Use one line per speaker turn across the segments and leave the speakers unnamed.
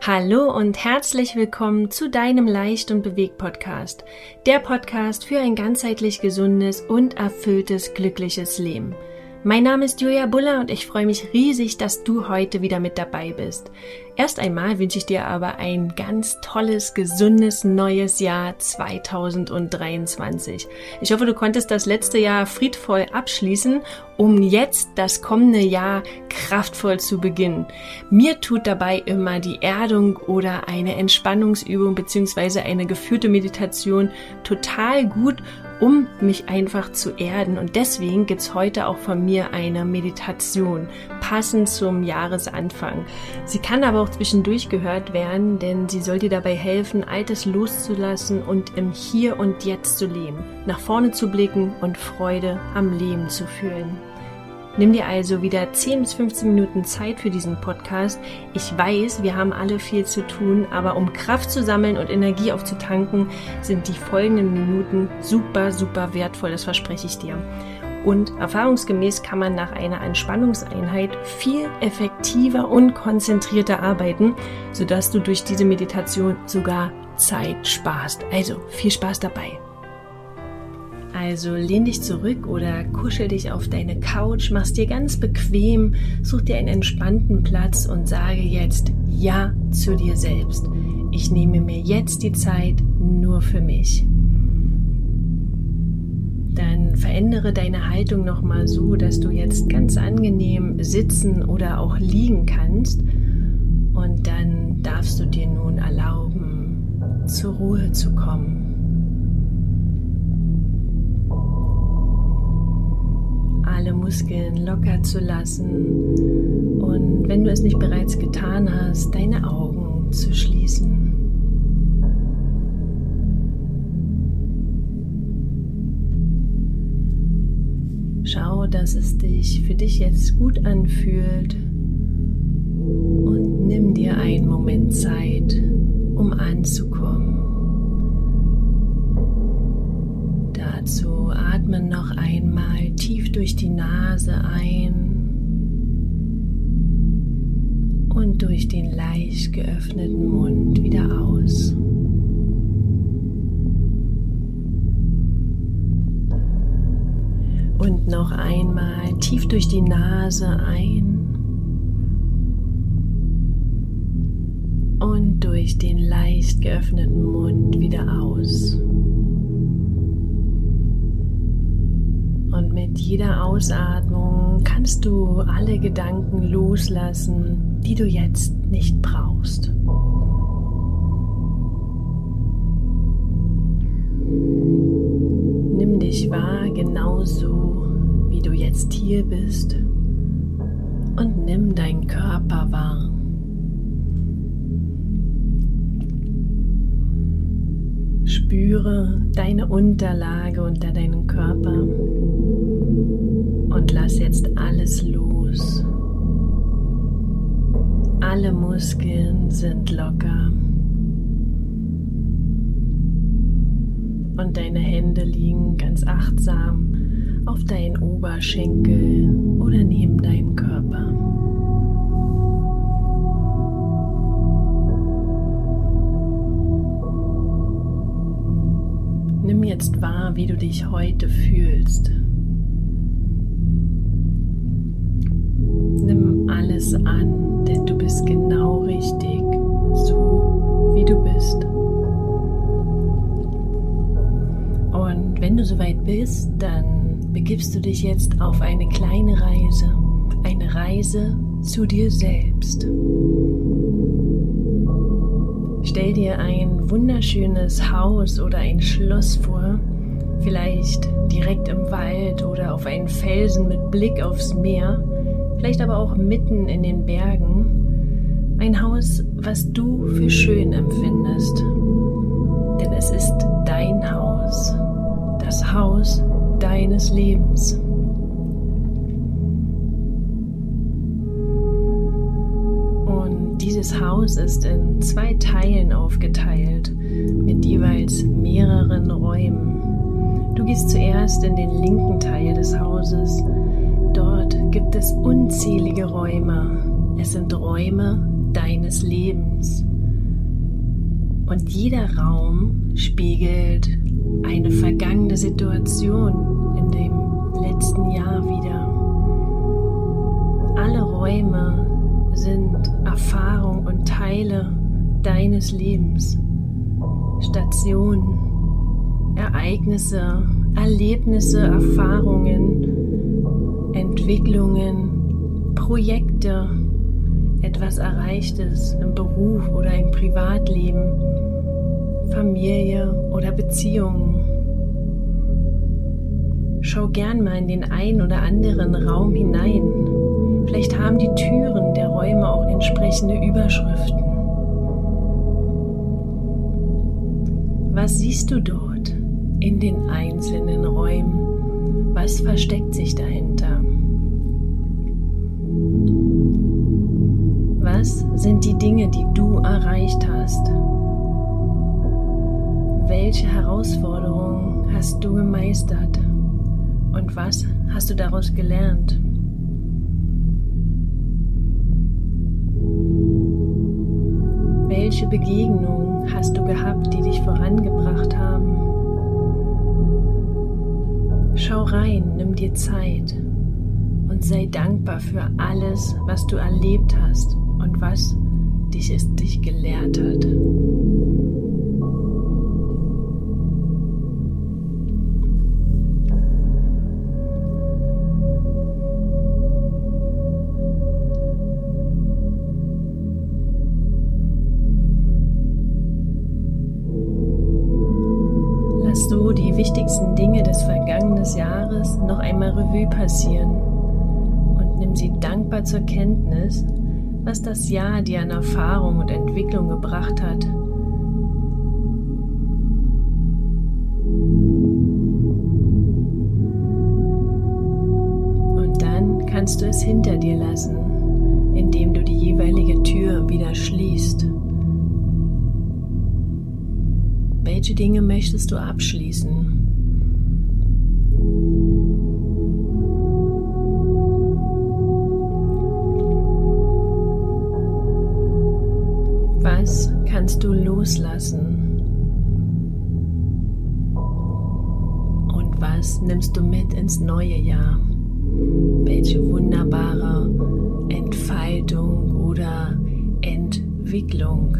Hallo und herzlich willkommen zu deinem Leicht und Bewegt Podcast, der Podcast für ein ganzheitlich gesundes und erfülltes, glückliches Leben. Mein Name ist Julia Buller und ich freue mich riesig, dass du heute wieder mit dabei bist. Erst einmal wünsche ich dir aber ein ganz tolles, gesundes neues Jahr 2023. Ich hoffe, du konntest das letzte Jahr friedvoll abschließen, um jetzt das kommende Jahr kraftvoll zu beginnen. Mir tut dabei immer die Erdung oder eine Entspannungsübung beziehungsweise eine geführte Meditation total gut um mich einfach zu erden. Und deswegen gibt's heute auch von mir eine Meditation, passend zum Jahresanfang. Sie kann aber auch zwischendurch gehört werden, denn sie soll dir dabei helfen, Altes loszulassen und im Hier und Jetzt zu leben, nach vorne zu blicken und Freude am Leben zu fühlen. Nimm dir also wieder 10 bis 15 Minuten Zeit für diesen Podcast. Ich weiß, wir haben alle viel zu tun, aber um Kraft zu sammeln und Energie aufzutanken, sind die folgenden Minuten super, super wertvoll, das verspreche ich dir. Und erfahrungsgemäß kann man nach einer Entspannungseinheit viel effektiver und konzentrierter arbeiten, sodass du durch diese Meditation sogar Zeit sparst. Also viel Spaß dabei. Also lehn dich zurück oder kuschel dich auf deine Couch, mach's dir ganz bequem, such dir einen entspannten Platz und sage jetzt Ja zu dir selbst. Ich nehme mir jetzt die Zeit nur für mich. Dann verändere deine Haltung nochmal so, dass du jetzt ganz angenehm sitzen oder auch liegen kannst. Und dann darfst du dir nun erlauben, zur Ruhe zu kommen. Alle Muskeln locker zu lassen und wenn du es nicht bereits getan hast, deine Augen zu schließen. Schau, dass es dich für dich jetzt gut anfühlt und nimm dir einen Moment Zeit, um anzukommen. Dazu atme noch einmal tief durch die Nase ein und durch den leicht geöffneten Mund wieder aus. Und noch einmal tief durch die Nase ein und durch den leicht geöffneten Mund wieder aus. Mit jeder Ausatmung kannst du alle Gedanken loslassen, die du jetzt nicht brauchst. Nimm dich wahr genauso, wie du jetzt hier bist und nimm deinen Körper wahr. Spüre deine Unterlage unter deinem Körper Alle Muskeln sind locker. Und deine Hände liegen ganz achtsam auf deinen Oberschenkel oder neben deinem Körper. Nimm jetzt wahr, wie du dich heute fühlst. Nimm alles an, bist genau richtig, so wie du bist. Und wenn du soweit bist, dann begibst du dich jetzt auf eine kleine Reise, eine Reise zu dir selbst. Stell dir ein wunderschönes Haus oder ein Schloss vor, vielleicht direkt im Wald oder auf einen Felsen mit Blick aufs Meer, vielleicht aber auch mitten in den Bergen. Ein Haus, was du für schön empfindest. Denn es ist dein Haus, das Haus deines Lebens. Dieses Haus ist in zwei Teilen aufgeteilt, mit jeweils mehreren Räumen. Du gehst zuerst in den linken Teil des Hauses. Dort gibt es unzählige Räume. Es sind Räume deines Lebens. Und jeder Raum spiegelt eine vergangene Situation in dem letzten Jahr wieder. Alle Räume sind Erfahrung und Teile deines Lebens. Stationen, Ereignisse, Erlebnisse, Erfahrungen, Entwicklungen, Projekte, etwas Erreichtes im Beruf oder im Privatleben, Familie oder Beziehungen. Schau gern mal in den einen oder anderen Raum hinein. Vielleicht haben die Türen der Räume auch entsprechende Überschriften. Was siehst du dort in den einzelnen Räumen? Was versteckt sich dahinter? Die du erreicht hast? Welche Herausforderungen hast du gemeistert? Und was hast du daraus gelernt? Welche Begegnungen hast du gehabt, die dich vorangebracht haben? Schau rein, nimm dir Zeit und sei dankbar für alles, was du erlebt hast und was dich es dich gelehrt hat. Lass so die wichtigsten Dinge des vergangenen Jahres noch einmal Revue passieren und nimm sie dankbar zur Kenntnis, was das Jahr dir an Erfahrung und Entwicklung gebracht hat. Und dann kannst du es hinter dir lassen, indem du die jeweilige Tür wieder schließt. Welche Dinge möchtest du abschließen? Kannst du loslassen? Und was nimmst du mit ins neue Jahr? Welche wunderbare Entfaltung oder Entwicklung?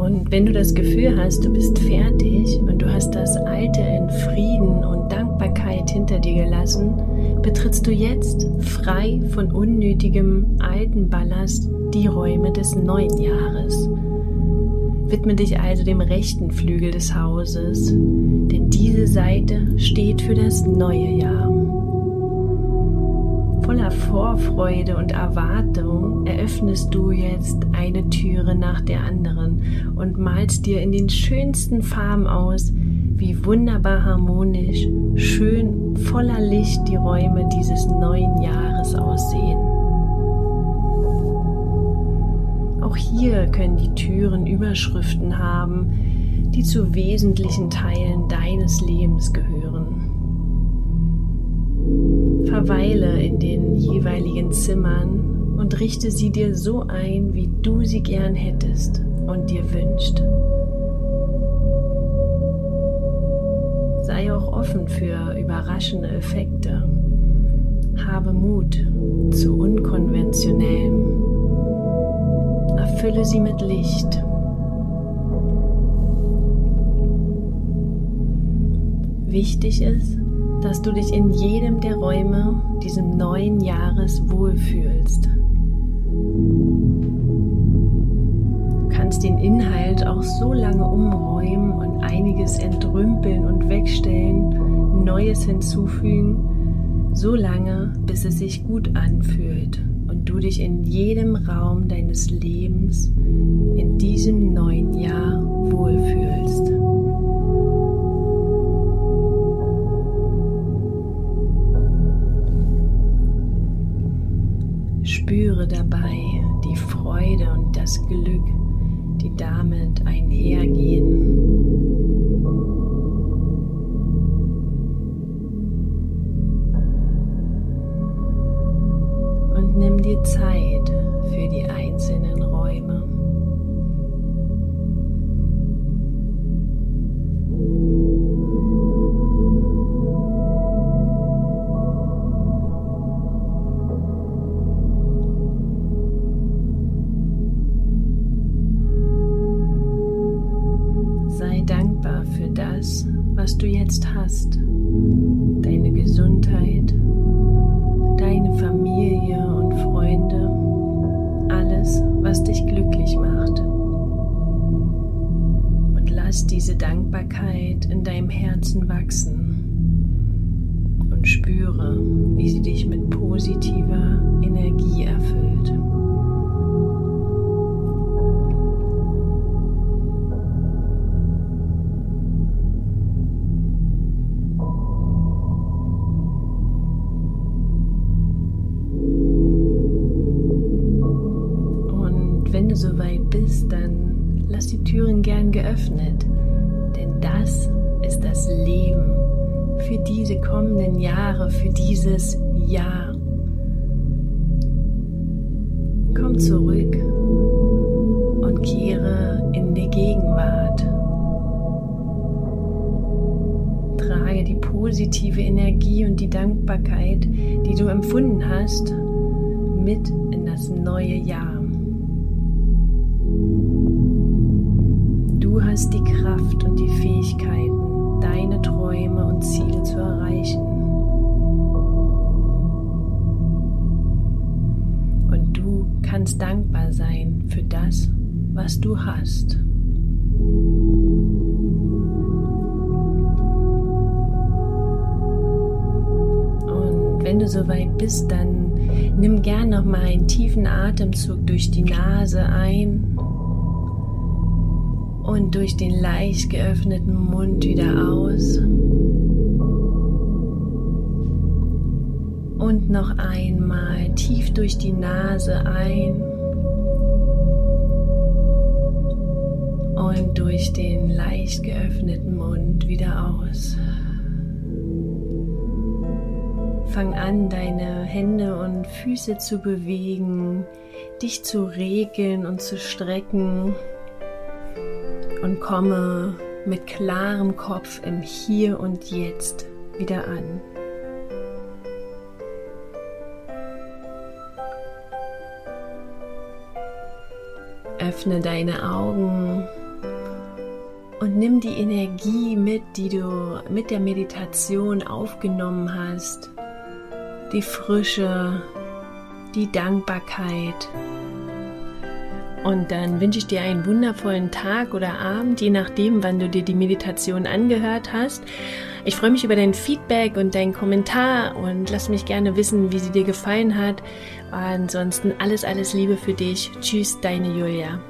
Und wenn du das Gefühl hast, du bist fertig und du hast das Alte in Frieden und Dankbarkeit hinter dir gelassen, betrittst du jetzt frei von unnötigem alten Ballast die Räume des neuen Jahres. Widme dich also dem rechten Flügel des Hauses, denn diese Seite steht für das neue Jahr. Voller Vorfreude und Erwartung eröffnest du jetzt eine Türe nach der anderen und malst dir in den schönsten Farben aus, wie wunderbar harmonisch, schön, voller Licht die Räume dieses neuen Jahres aussehen. Auch hier können die Türen Überschriften haben, die zu wesentlichen Teilen deines Lebens gehören. Verweile in den jeweiligen Zimmern und richte sie dir so ein, wie du sie gern hättest und dir wünscht. Sei auch offen für überraschende Effekte. Habe Mut zu unkonventionellem. Erfülle sie mit Licht. Wichtig ist, dass du dich in jedem der Räume diesem neuen Jahres wohlfühlst. Du kannst den Inhalt auch so lange umräumen und einiges entrümpeln und wegstellen, Neues hinzufügen, so lange, bis es sich gut anfühlt und du dich in jedem Raum deines Lebens in diesem neuen Jahr wohlfühlst. Spüre dabei die Freude und das Glück, die damit einhergehen. Herzen wachsen und spüre, wie sie dich mit positiver Energie erfüllt. du soweit bist, dann lass die Türen gern geöffnet, Leben für diese kommenden Jahre, für dieses Jahr. Komm zurück und kehre in die Gegenwart. Trage die positive Energie und die Dankbarkeit, die du empfunden hast, mit in das neue Jahr. Du hast die Kraft und die Fähigkeiten, deine Träume und Ziele zu erreichen. Und du kannst dankbar sein für das, was du hast. Und wenn du soweit bist, dann nimm gern noch mal einen tiefen Atemzug durch die Nase ein und durch den leicht geöffneten Mund wieder aus. Und noch einmal tief durch die Nase ein und durch den leicht geöffneten Mund wieder aus. Fang an, deine Hände und Füße zu bewegen, dich zu regeln und zu strecken und komme mit klarem Kopf im Hier und Jetzt wieder an. Öffne deine Augen und nimm die Energie mit, die du mit der Meditation aufgenommen hast. Die Frische, die Dankbarkeit, und dann wünsche ich dir einen wundervollen Tag oder Abend, je nachdem, wann du dir die Meditation angehört hast. Ich freue mich über dein Feedback und deinen Kommentar und lass mich gerne wissen, wie sie dir gefallen hat. Ansonsten alles, alles Liebe für dich. Tschüss, deine Julia.